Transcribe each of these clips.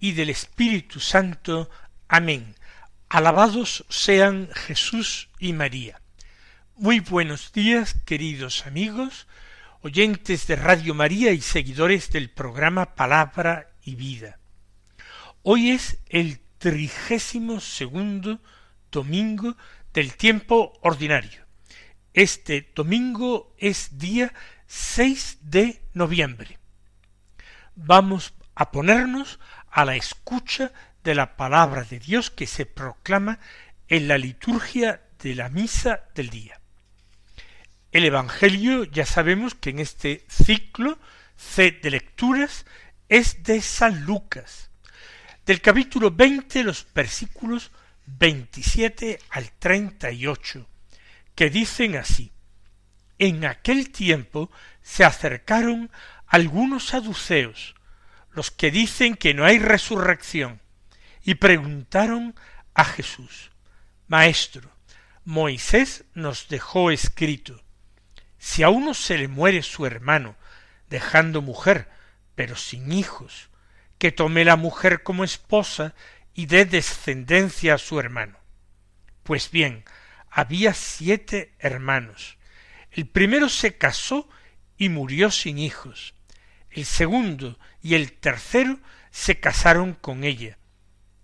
y del Espíritu Santo. Amén. Alabados sean Jesús y María. Muy buenos días, queridos amigos, oyentes de Radio María y seguidores del programa Palabra y Vida. Hoy es el trigésimo segundo domingo del tiempo ordinario. Este domingo es día 6 de noviembre vamos a ponernos a la escucha de la palabra de Dios que se proclama en la liturgia de la misa del día. El Evangelio ya sabemos que en este ciclo C de lecturas es de San Lucas, del capítulo 20 los versículos 27 al 38, que dicen así, En aquel tiempo se acercaron algunos saduceos, los que dicen que no hay resurrección, y preguntaron a Jesús, Maestro, Moisés nos dejó escrito, si a uno se le muere su hermano, dejando mujer, pero sin hijos, que tome la mujer como esposa y dé descendencia a su hermano. Pues bien, había siete hermanos. El primero se casó y murió sin hijos el segundo y el tercero se casaron con ella,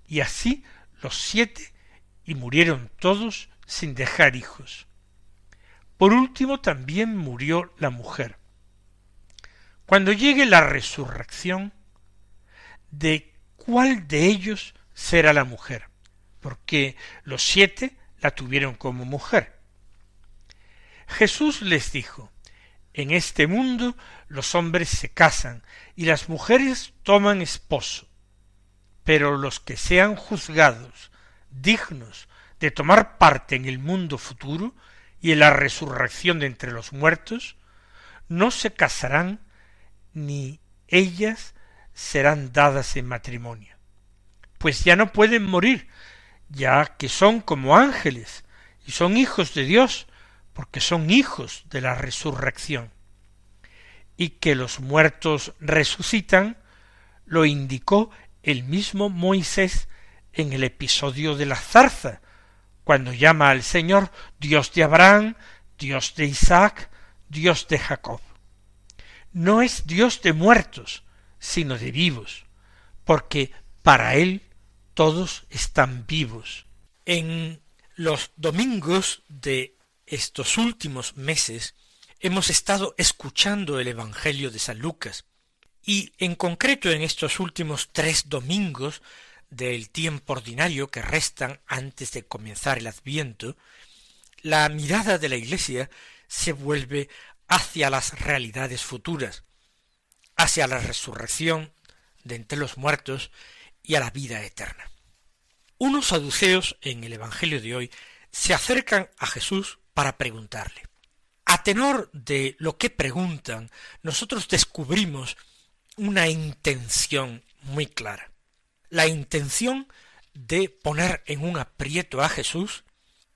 y así los siete, y murieron todos sin dejar hijos. Por último también murió la mujer. Cuando llegue la resurrección, ¿de cuál de ellos será la mujer? Porque los siete la tuvieron como mujer. Jesús les dijo, en este mundo los hombres se casan y las mujeres toman esposo, pero los que sean juzgados dignos de tomar parte en el mundo futuro y en la resurrección de entre los muertos, no se casarán ni ellas serán dadas en matrimonio, pues ya no pueden morir, ya que son como ángeles y son hijos de Dios, porque son hijos de la resurrección. Y que los muertos resucitan, lo indicó el mismo Moisés en el episodio de la zarza, cuando llama al Señor Dios de Abraham, Dios de Isaac, Dios de Jacob. No es Dios de muertos, sino de vivos, porque para Él todos están vivos. En los domingos de estos últimos meses hemos estado escuchando el Evangelio de San Lucas, y en concreto en estos últimos tres domingos del tiempo ordinario que restan antes de comenzar el Adviento, la mirada de la Iglesia se vuelve hacia las realidades futuras, hacia la resurrección de entre los muertos y a la vida eterna. Unos saduceos en el Evangelio de hoy se acercan a Jesús para preguntarle. A tenor de lo que preguntan, nosotros descubrimos una intención muy clara. La intención de poner en un aprieto a Jesús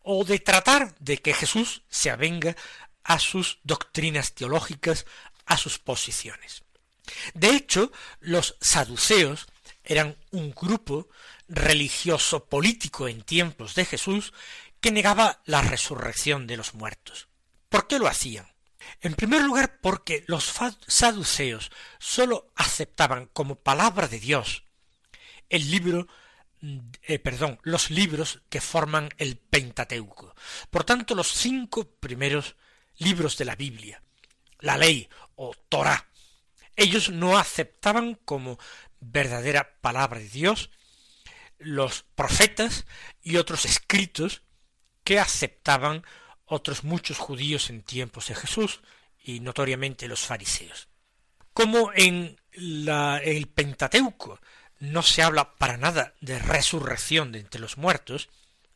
o de tratar de que Jesús se avenga a sus doctrinas teológicas, a sus posiciones. De hecho, los saduceos eran un grupo religioso político en tiempos de Jesús que negaba la resurrección de los muertos. ¿Por qué lo hacían? En primer lugar, porque los saduceos sólo aceptaban como palabra de Dios el libro eh, perdón, los libros que forman el Pentateuco. Por tanto, los cinco primeros libros de la Biblia, la ley o Torah. Ellos no aceptaban como verdadera palabra de Dios los profetas y otros escritos que aceptaban otros muchos judíos en tiempos de Jesús y notoriamente los fariseos. Como en la, el Pentateuco no se habla para nada de resurrección de entre los muertos,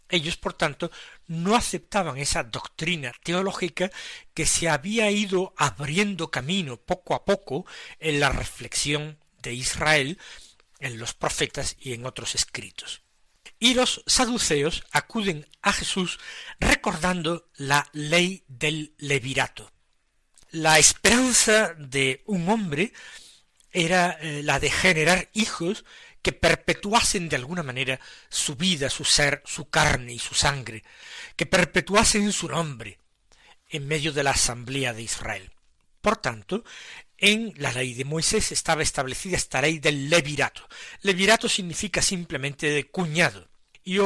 ellos, por tanto, no aceptaban esa doctrina teológica que se había ido abriendo camino poco a poco en la reflexión de Israel, en los profetas y en otros escritos. Y los saduceos acuden a Jesús recordando la ley del levirato. La esperanza de un hombre era eh, la de generar hijos que perpetuasen de alguna manera su vida, su ser, su carne y su sangre, que perpetuasen su nombre en medio de la asamblea de Israel. Por tanto, en la ley de Moisés estaba establecida esta ley del levirato. Levirato significa simplemente de cuñado, y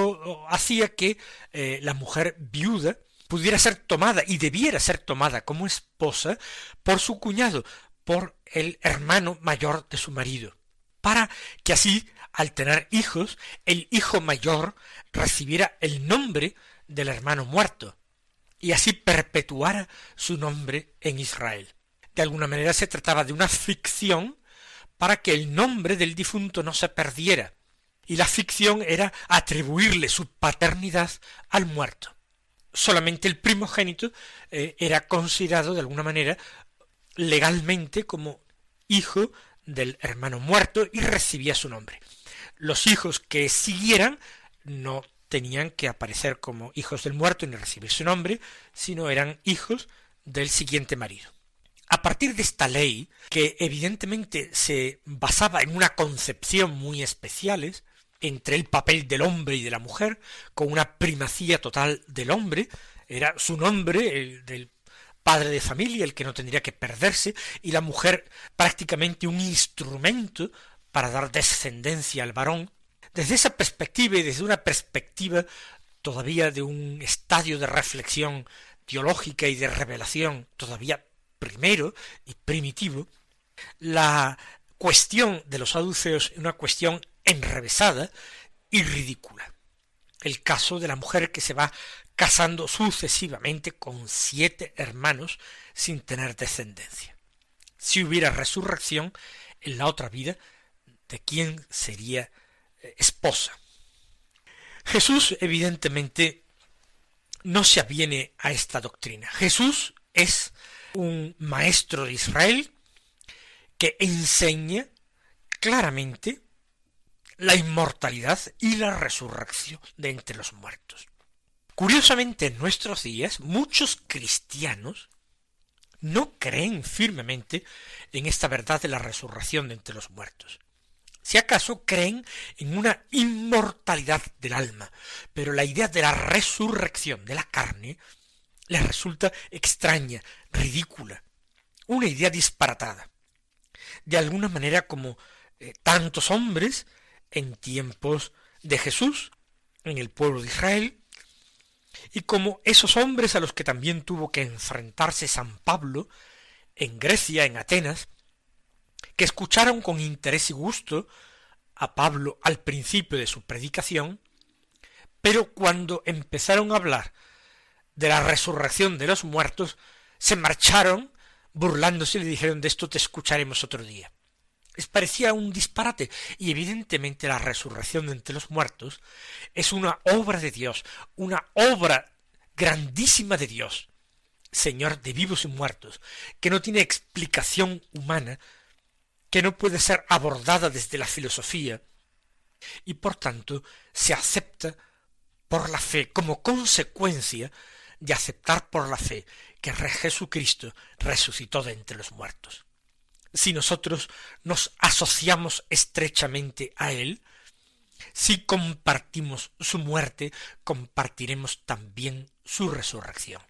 hacía que eh, la mujer viuda pudiera ser tomada y debiera ser tomada como esposa por su cuñado, por el hermano mayor de su marido para que así, al tener hijos, el hijo mayor recibiera el nombre del hermano muerto, y así perpetuara su nombre en Israel. De alguna manera se trataba de una ficción para que el nombre del difunto no se perdiera, y la ficción era atribuirle su paternidad al muerto. Solamente el primogénito eh, era considerado de alguna manera legalmente como hijo del hermano muerto y recibía su nombre. Los hijos que siguieran no tenían que aparecer como hijos del muerto ni recibir su nombre, sino eran hijos del siguiente marido. A partir de esta ley, que evidentemente se basaba en una concepción muy especiales entre el papel del hombre y de la mujer, con una primacía total del hombre, era su nombre, el del padre de familia, el que no tendría que perderse, y la mujer prácticamente un instrumento para dar descendencia al varón. Desde esa perspectiva y desde una perspectiva todavía de un estadio de reflexión teológica y de revelación todavía primero y primitivo, la cuestión de los saduceos es una cuestión enrevesada y ridícula. El caso de la mujer que se va casando sucesivamente con siete hermanos sin tener descendencia. Si hubiera resurrección en la otra vida, ¿de quién sería eh, esposa? Jesús evidentemente no se aviene a esta doctrina. Jesús es un maestro de Israel que enseña claramente la inmortalidad y la resurrección de entre los muertos. Curiosamente, en nuestros días, muchos cristianos no creen firmemente en esta verdad de la resurrección de entre los muertos. Si acaso creen en una inmortalidad del alma, pero la idea de la resurrección de la carne les resulta extraña, ridícula, una idea disparatada. De alguna manera como eh, tantos hombres en tiempos de Jesús, en el pueblo de Israel, y como esos hombres a los que también tuvo que enfrentarse San Pablo en Grecia, en Atenas, que escucharon con interés y gusto a Pablo al principio de su predicación, pero cuando empezaron a hablar de la resurrección de los muertos, se marcharon burlándose y le dijeron de esto te escucharemos otro día. Les parecía un disparate, y evidentemente la resurrección de entre los muertos es una obra de Dios, una obra grandísima de Dios, Señor de vivos y muertos, que no tiene explicación humana, que no puede ser abordada desde la filosofía, y por tanto se acepta por la fe como consecuencia de aceptar por la fe que Jesucristo resucitó de entre los muertos si nosotros nos asociamos estrechamente a Él, si compartimos su muerte, compartiremos también su resurrección.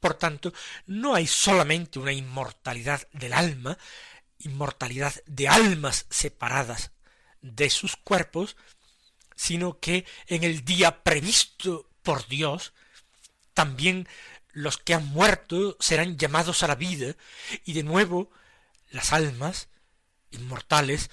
Por tanto, no hay solamente una inmortalidad del alma, inmortalidad de almas separadas de sus cuerpos, sino que en el día previsto por Dios, también los que han muerto serán llamados a la vida, y de nuevo las almas inmortales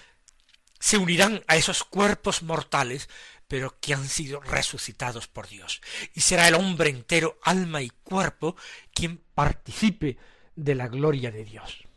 se unirán a esos cuerpos mortales, pero que han sido resucitados por Dios. Y será el hombre entero, alma y cuerpo, quien participe de la gloria de Dios.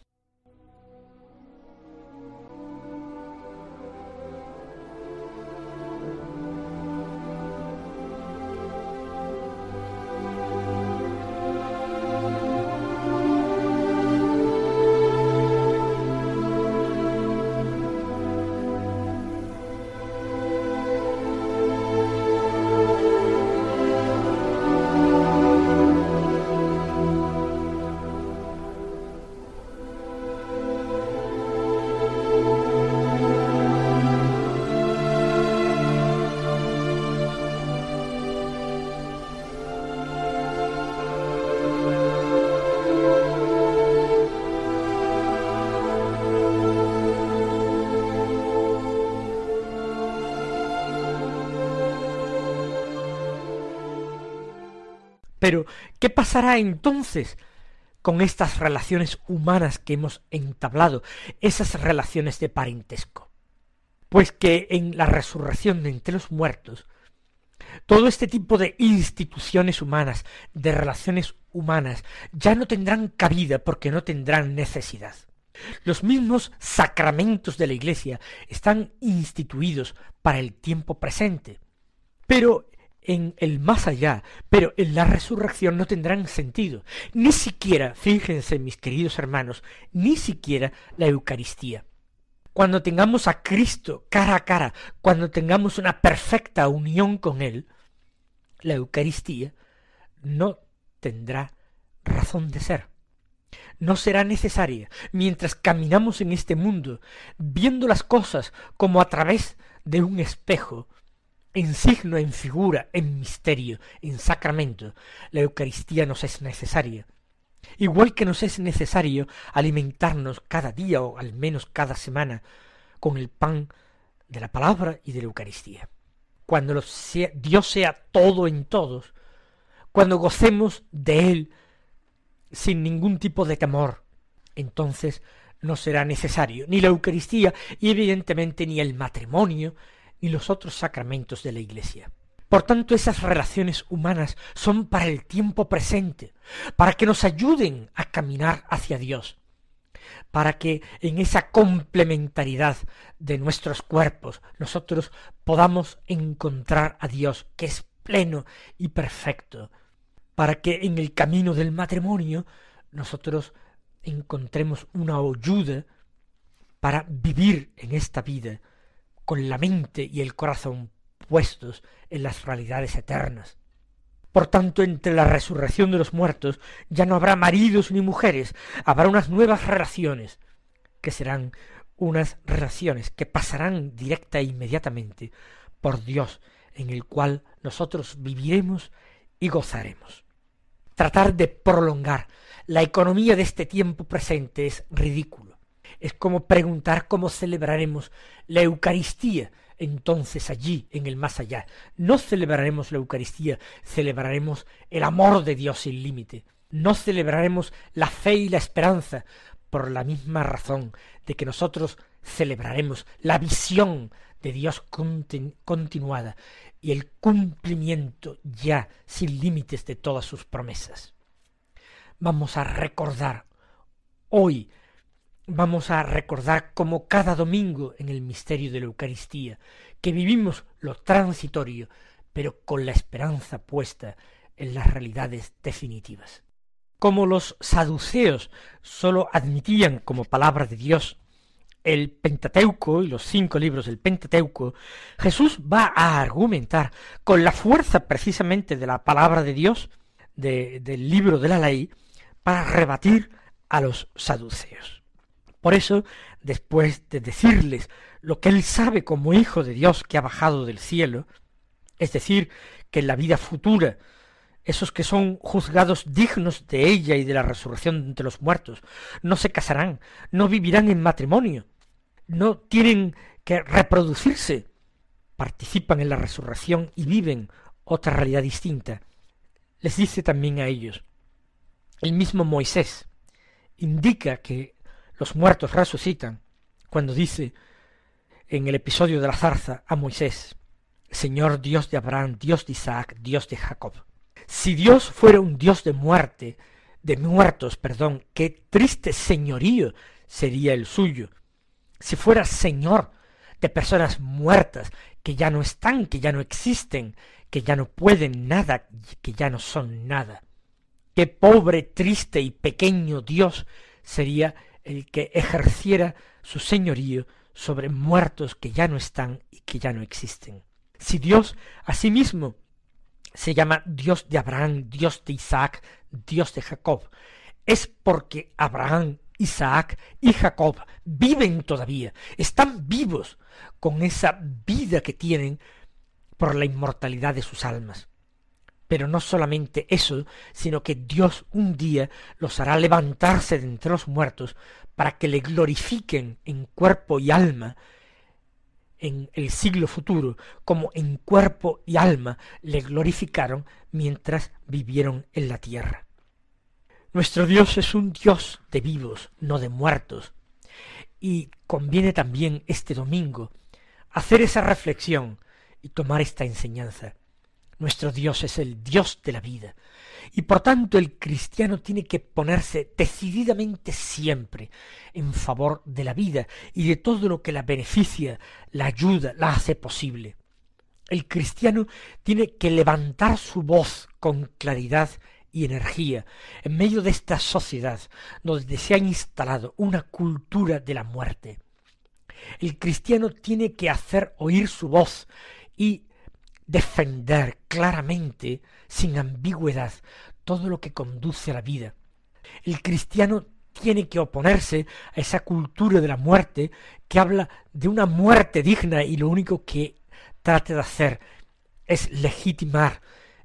Pero, ¿qué pasará entonces con estas relaciones humanas que hemos entablado, esas relaciones de parentesco? Pues que en la resurrección de entre los muertos, todo este tipo de instituciones humanas, de relaciones humanas, ya no tendrán cabida porque no tendrán necesidad. Los mismos sacramentos de la Iglesia están instituidos para el tiempo presente, pero en el más allá, pero en la resurrección no tendrán sentido. Ni siquiera, fíjense mis queridos hermanos, ni siquiera la Eucaristía. Cuando tengamos a Cristo cara a cara, cuando tengamos una perfecta unión con Él, la Eucaristía no tendrá razón de ser. No será necesaria mientras caminamos en este mundo, viendo las cosas como a través de un espejo, en signo, en figura, en misterio, en sacramento, la Eucaristía nos es necesaria. Igual que nos es necesario alimentarnos cada día o al menos cada semana con el pan de la palabra y de la Eucaristía. Cuando Dios sea todo en todos, cuando gocemos de Él sin ningún tipo de temor, entonces no será necesario ni la Eucaristía y evidentemente ni el matrimonio, y los otros sacramentos de la Iglesia. Por tanto, esas relaciones humanas son para el tiempo presente, para que nos ayuden a caminar hacia Dios, para que en esa complementariedad de nuestros cuerpos nosotros podamos encontrar a Dios, que es pleno y perfecto, para que en el camino del matrimonio nosotros encontremos una ayuda para vivir en esta vida con la mente y el corazón puestos en las realidades eternas. Por tanto, entre la resurrección de los muertos ya no habrá maridos ni mujeres, habrá unas nuevas relaciones, que serán unas relaciones que pasarán directa e inmediatamente por Dios, en el cual nosotros viviremos y gozaremos. Tratar de prolongar la economía de este tiempo presente es ridículo es como preguntar cómo celebraremos la Eucaristía entonces allí en el más allá. No celebraremos la Eucaristía, celebraremos el amor de Dios sin límite. No celebraremos la fe y la esperanza por la misma razón de que nosotros celebraremos la visión de Dios continuada y el cumplimiento ya sin límites de todas sus promesas. Vamos a recordar hoy vamos a recordar como cada domingo en el misterio de la Eucaristía, que vivimos lo transitorio, pero con la esperanza puesta en las realidades definitivas. Como los saduceos sólo admitían como palabra de Dios el Pentateuco y los cinco libros del Pentateuco, Jesús va a argumentar con la fuerza precisamente de la palabra de Dios, del libro de la ley, para rebatir a los saduceos. Por eso, después de decirles lo que él sabe como hijo de Dios que ha bajado del cielo, es decir, que en la vida futura esos que son juzgados dignos de ella y de la resurrección entre los muertos, no se casarán, no vivirán en matrimonio, no tienen que reproducirse, participan en la resurrección y viven otra realidad distinta. Les dice también a ellos, el mismo Moisés indica que los muertos resucitan, cuando dice en el episodio de la zarza a Moisés, Señor Dios de Abraham, Dios de Isaac, Dios de Jacob. Si Dios fuera un Dios de muerte, de muertos, perdón, qué triste señorío sería el suyo. Si fuera Señor de personas muertas, que ya no están, que ya no existen, que ya no pueden nada, que ya no son nada. Qué pobre, triste y pequeño Dios sería el que ejerciera su señorío sobre muertos que ya no están y que ya no existen. Si Dios asimismo se llama Dios de Abraham, Dios de Isaac, Dios de Jacob, es porque Abraham, Isaac y Jacob viven todavía, están vivos con esa vida que tienen por la inmortalidad de sus almas. Pero no solamente eso, sino que Dios un día los hará levantarse de entre los muertos para que le glorifiquen en cuerpo y alma en el siglo futuro, como en cuerpo y alma le glorificaron mientras vivieron en la tierra. Nuestro Dios es un Dios de vivos, no de muertos. Y conviene también este domingo hacer esa reflexión y tomar esta enseñanza. Nuestro Dios es el Dios de la vida, y por tanto el cristiano tiene que ponerse decididamente siempre en favor de la vida y de todo lo que la beneficia, la ayuda, la hace posible. El cristiano tiene que levantar su voz con claridad y energía en medio de esta sociedad donde se ha instalado una cultura de la muerte. El cristiano tiene que hacer oír su voz y defender claramente, sin ambigüedad, todo lo que conduce a la vida. El cristiano tiene que oponerse a esa cultura de la muerte que habla de una muerte digna y lo único que trata de hacer es legitimar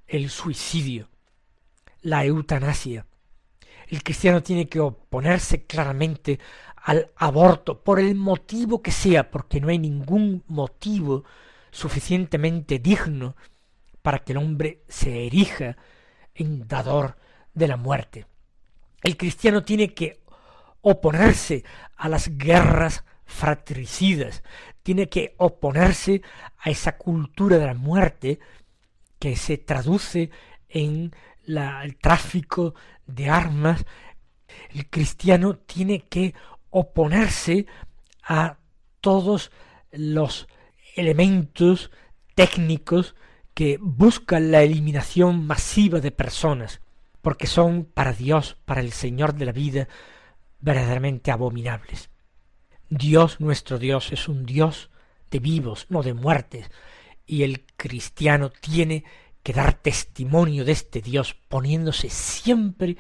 el suicidio, la eutanasia. El cristiano tiene que oponerse claramente al aborto por el motivo que sea, porque no hay ningún motivo suficientemente digno para que el hombre se erija en dador de la muerte. El cristiano tiene que oponerse a las guerras fratricidas, tiene que oponerse a esa cultura de la muerte que se traduce en el tráfico de armas. El cristiano tiene que oponerse a todos los elementos técnicos que buscan la eliminación masiva de personas, porque son para Dios, para el Señor de la vida, verdaderamente abominables. Dios nuestro Dios es un Dios de vivos, no de muertes, y el cristiano tiene que dar testimonio de este Dios poniéndose siempre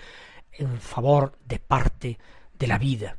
en favor de parte de la vida.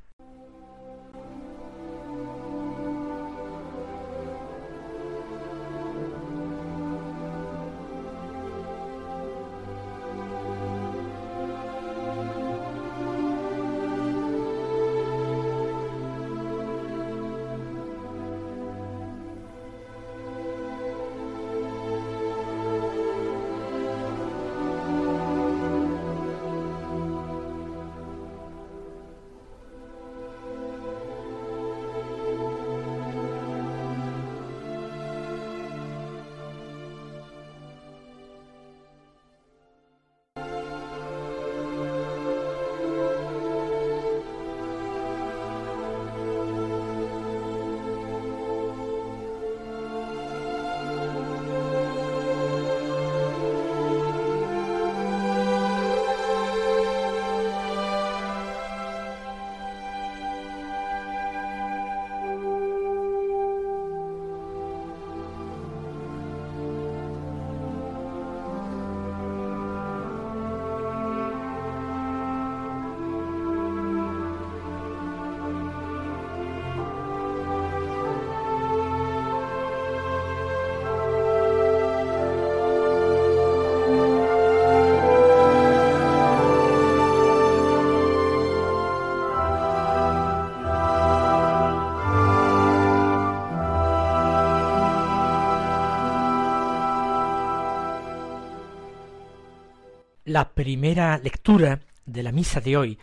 La primera lectura de la misa de hoy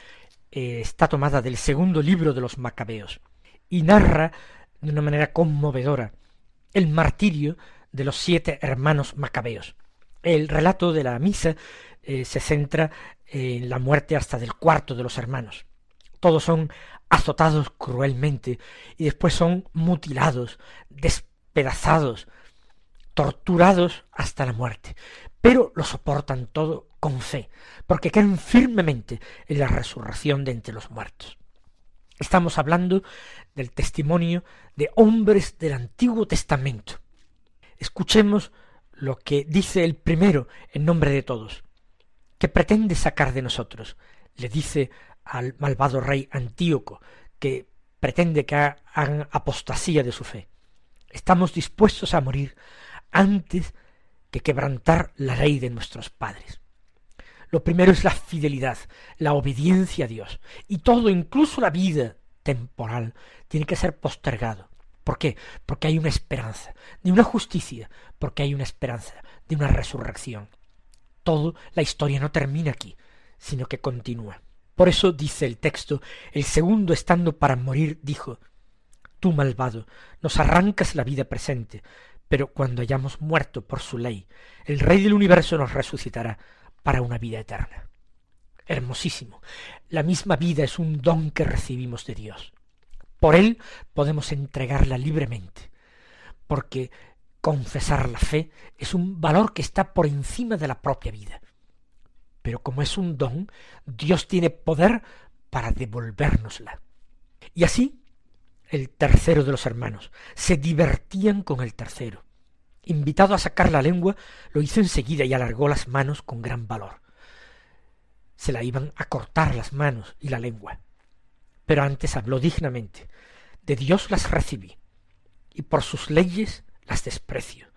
eh, está tomada del segundo libro de los Macabeos y narra de una manera conmovedora el martirio de los siete hermanos Macabeos. El relato de la misa eh, se centra en la muerte hasta del cuarto de los hermanos. Todos son azotados cruelmente y después son mutilados, despedazados, torturados hasta la muerte, pero lo soportan todo con fe, porque creen firmemente en la resurrección de entre los muertos. Estamos hablando del testimonio de hombres del Antiguo Testamento. Escuchemos lo que dice el primero en nombre de todos. que pretende sacar de nosotros? Le dice al malvado rey Antíoco, que pretende que hagan apostasía de su fe. Estamos dispuestos a morir antes que quebrantar la ley de nuestros padres. Lo primero es la fidelidad, la obediencia a Dios. Y todo, incluso la vida temporal, tiene que ser postergado. ¿Por qué? Porque hay una esperanza, de una justicia, porque hay una esperanza, de una resurrección. Todo, la historia no termina aquí, sino que continúa. Por eso dice el texto, el segundo estando para morir dijo, Tú malvado, nos arrancas la vida presente, pero cuando hayamos muerto por su ley, el Rey del universo nos resucitará para una vida eterna. Hermosísimo. La misma vida es un don que recibimos de Dios. Por él podemos entregarla libremente, porque confesar la fe es un valor que está por encima de la propia vida. Pero como es un don, Dios tiene poder para devolvérnosla. Y así el tercero de los hermanos. Se divertían con el tercero. Invitado a sacar la lengua, lo hizo enseguida y alargó las manos con gran valor. Se la iban a cortar las manos y la lengua. Pero antes habló dignamente. De Dios las recibí, y por sus leyes las desprecio.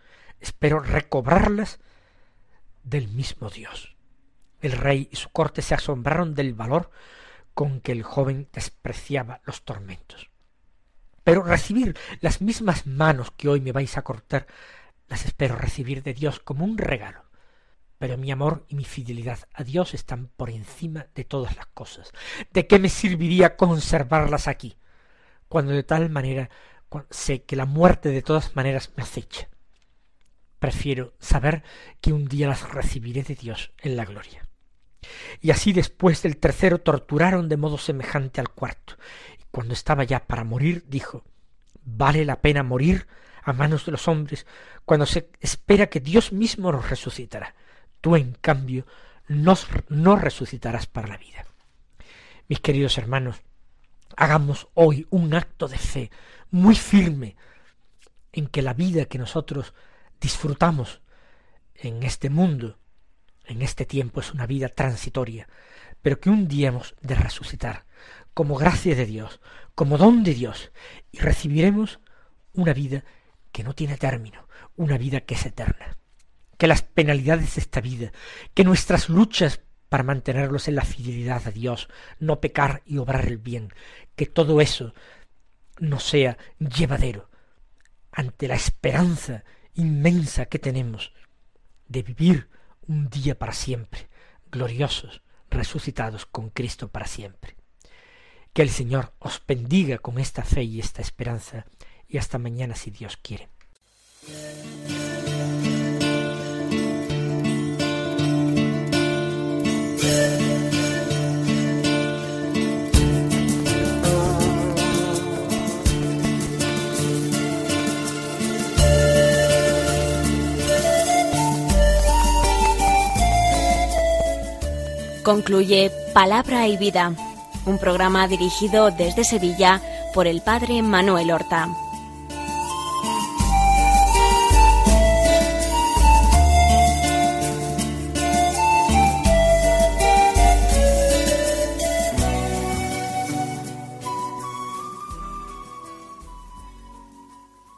Espero recobrarlas del mismo Dios. El rey y su corte se asombraron del valor con que el joven despreciaba los tormentos. Pero recibir las mismas manos que hoy me vais a cortar, las espero recibir de Dios como un regalo. Pero mi amor y mi fidelidad a Dios están por encima de todas las cosas. ¿De qué me serviría conservarlas aquí? Cuando de tal manera sé que la muerte de todas maneras me acecha. Prefiero saber que un día las recibiré de Dios en la gloria. Y así después del tercero torturaron de modo semejante al cuarto, cuando estaba ya para morir, dijo vale la pena morir a manos de los hombres cuando se espera que Dios mismo nos resucitará. Tú, en cambio, no resucitarás para la vida. Mis queridos hermanos, hagamos hoy un acto de fe muy firme en que la vida que nosotros disfrutamos en este mundo, en este tiempo, es una vida transitoria, pero que un día hemos de resucitar como gracia de Dios, como don de Dios, y recibiremos una vida que no tiene término, una vida que es eterna. Que las penalidades de esta vida, que nuestras luchas para mantenerlos en la fidelidad a Dios, no pecar y obrar el bien, que todo eso no sea llevadero ante la esperanza inmensa que tenemos de vivir un día para siempre, gloriosos, resucitados con Cristo para siempre. Que el Señor os bendiga con esta fe y esta esperanza y hasta mañana si Dios quiere. Concluye Palabra y Vida un programa dirigido desde Sevilla por el padre Manuel Horta.